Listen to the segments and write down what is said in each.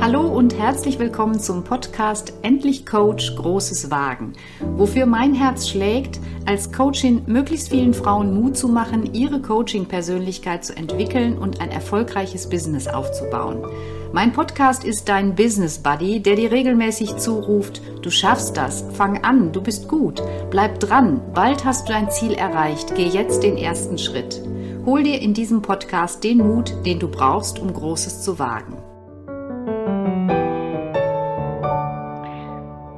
Hallo und herzlich willkommen zum Podcast Endlich Coach Großes Wagen, wofür mein Herz schlägt, als Coachin möglichst vielen Frauen Mut zu machen, ihre Coaching-Persönlichkeit zu entwickeln und ein erfolgreiches Business aufzubauen. Mein Podcast ist dein Business Buddy, der dir regelmäßig zuruft, du schaffst das, fang an, du bist gut, bleib dran, bald hast du dein Ziel erreicht, geh jetzt den ersten Schritt. Hol dir in diesem Podcast den Mut, den du brauchst, um Großes zu wagen.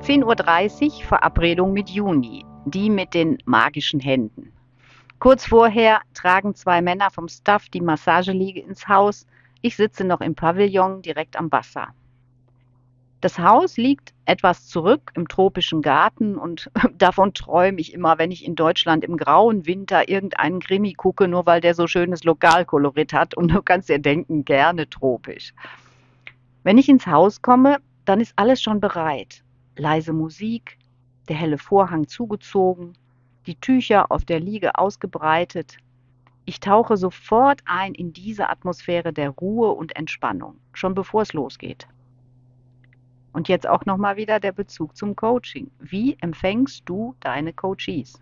10.30 Uhr Verabredung mit Juni, die mit den magischen Händen. Kurz vorher tragen zwei Männer vom Staff die Massageliege ins Haus. Ich sitze noch im Pavillon direkt am Wasser. Das Haus liegt etwas zurück im tropischen Garten und davon träume ich immer, wenn ich in Deutschland im grauen Winter irgendeinen Krimi gucke, nur weil der so schönes Lokalkolorit hat und du kannst dir denken, gerne tropisch. Wenn ich ins Haus komme, dann ist alles schon bereit leise Musik, der helle Vorhang zugezogen, die Tücher auf der Liege ausgebreitet. Ich tauche sofort ein in diese Atmosphäre der Ruhe und Entspannung, schon bevor es losgeht. Und jetzt auch nochmal wieder der Bezug zum Coaching. Wie empfängst du deine Coaches?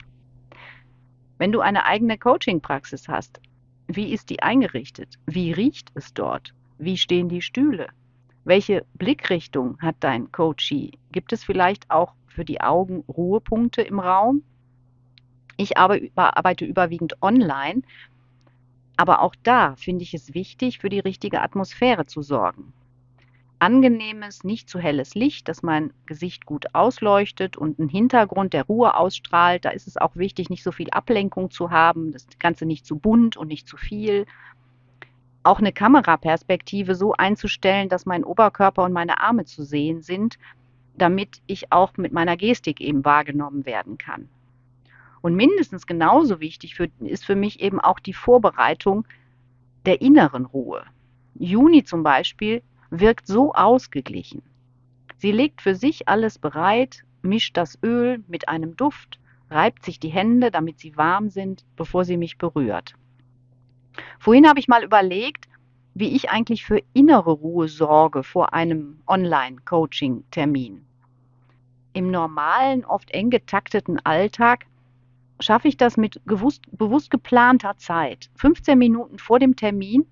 Wenn du eine eigene Coaching-Praxis hast, wie ist die eingerichtet? Wie riecht es dort? Wie stehen die Stühle? Welche Blickrichtung hat dein Coachee? Gibt es vielleicht auch für die Augen Ruhepunkte im Raum? Ich arbeite überwiegend online, aber auch da finde ich es wichtig, für die richtige Atmosphäre zu sorgen. Angenehmes, nicht zu helles Licht, das mein Gesicht gut ausleuchtet und einen Hintergrund, der Ruhe ausstrahlt. Da ist es auch wichtig, nicht so viel Ablenkung zu haben, das Ganze nicht zu bunt und nicht zu viel auch eine Kameraperspektive so einzustellen, dass mein Oberkörper und meine Arme zu sehen sind, damit ich auch mit meiner Gestik eben wahrgenommen werden kann. Und mindestens genauso wichtig für, ist für mich eben auch die Vorbereitung der inneren Ruhe. Juni zum Beispiel wirkt so ausgeglichen. Sie legt für sich alles bereit, mischt das Öl mit einem Duft, reibt sich die Hände, damit sie warm sind, bevor sie mich berührt. Vorhin habe ich mal überlegt, wie ich eigentlich für innere Ruhe sorge vor einem Online-Coaching-Termin. Im normalen, oft eng getakteten Alltag schaffe ich das mit gewusst, bewusst geplanter Zeit. 15 Minuten vor dem Termin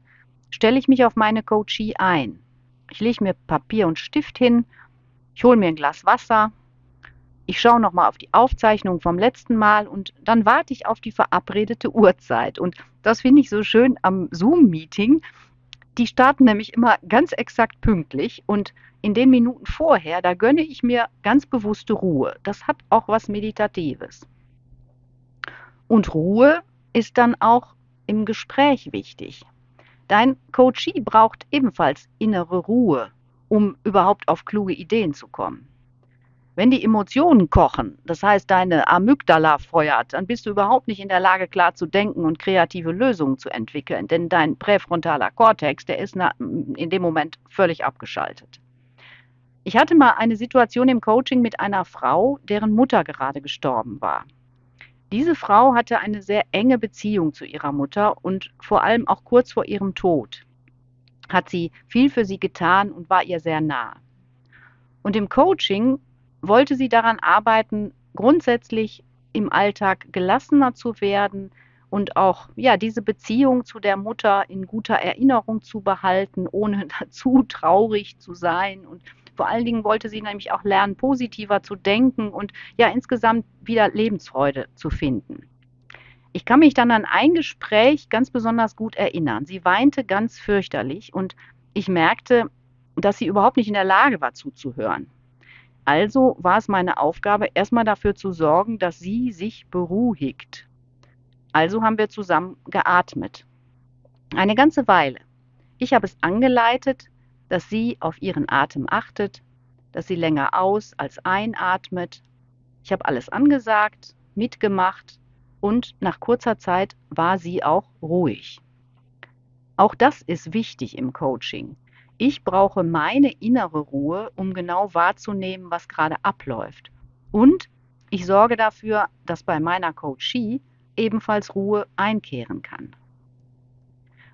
stelle ich mich auf meine Coachie ein. Ich lege mir Papier und Stift hin, ich hole mir ein Glas Wasser, ich schaue nochmal auf die Aufzeichnung vom letzten Mal und dann warte ich auf die verabredete Uhrzeit. Und das finde ich so schön am Zoom-Meeting. Die starten nämlich immer ganz exakt pünktlich und in den Minuten vorher, da gönne ich mir ganz bewusste Ruhe. Das hat auch was Meditatives. Und Ruhe ist dann auch im Gespräch wichtig. Dein Coachee braucht ebenfalls innere Ruhe, um überhaupt auf kluge Ideen zu kommen. Wenn die Emotionen kochen, das heißt deine Amygdala feuert, dann bist du überhaupt nicht in der Lage, klar zu denken und kreative Lösungen zu entwickeln, denn dein präfrontaler Kortex, der ist in dem Moment völlig abgeschaltet. Ich hatte mal eine Situation im Coaching mit einer Frau, deren Mutter gerade gestorben war. Diese Frau hatte eine sehr enge Beziehung zu ihrer Mutter und vor allem auch kurz vor ihrem Tod hat sie viel für sie getan und war ihr sehr nah. Und im Coaching wollte sie daran arbeiten, grundsätzlich im Alltag gelassener zu werden und auch ja diese Beziehung zu der Mutter in guter Erinnerung zu behalten, ohne dazu traurig zu sein und vor allen Dingen wollte sie nämlich auch lernen, positiver zu denken und ja insgesamt wieder Lebensfreude zu finden. Ich kann mich dann an ein Gespräch ganz besonders gut erinnern. Sie weinte ganz fürchterlich und ich merkte, dass sie überhaupt nicht in der Lage war zuzuhören. Also war es meine Aufgabe, erstmal dafür zu sorgen, dass sie sich beruhigt. Also haben wir zusammen geatmet. Eine ganze Weile. Ich habe es angeleitet, dass sie auf ihren Atem achtet, dass sie länger aus als einatmet. Ich habe alles angesagt, mitgemacht und nach kurzer Zeit war sie auch ruhig. Auch das ist wichtig im Coaching. Ich brauche meine innere Ruhe, um genau wahrzunehmen, was gerade abläuft. Und ich sorge dafür, dass bei meiner Coachie ebenfalls Ruhe einkehren kann.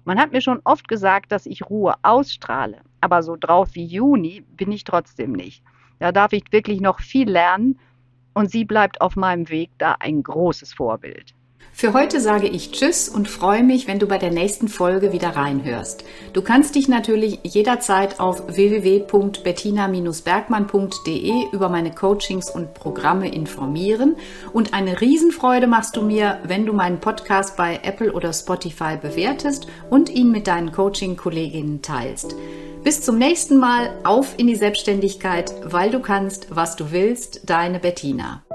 Man hat mir schon oft gesagt, dass ich Ruhe ausstrahle, aber so drauf wie Juni bin ich trotzdem nicht. Da darf ich wirklich noch viel lernen und sie bleibt auf meinem Weg da ein großes Vorbild. Für heute sage ich Tschüss und freue mich, wenn du bei der nächsten Folge wieder reinhörst. Du kannst dich natürlich jederzeit auf www.bettina-bergmann.de über meine Coachings und Programme informieren und eine Riesenfreude machst du mir, wenn du meinen Podcast bei Apple oder Spotify bewertest und ihn mit deinen Coaching-Kolleginnen teilst. Bis zum nächsten Mal, auf in die Selbstständigkeit, weil du kannst, was du willst, deine Bettina.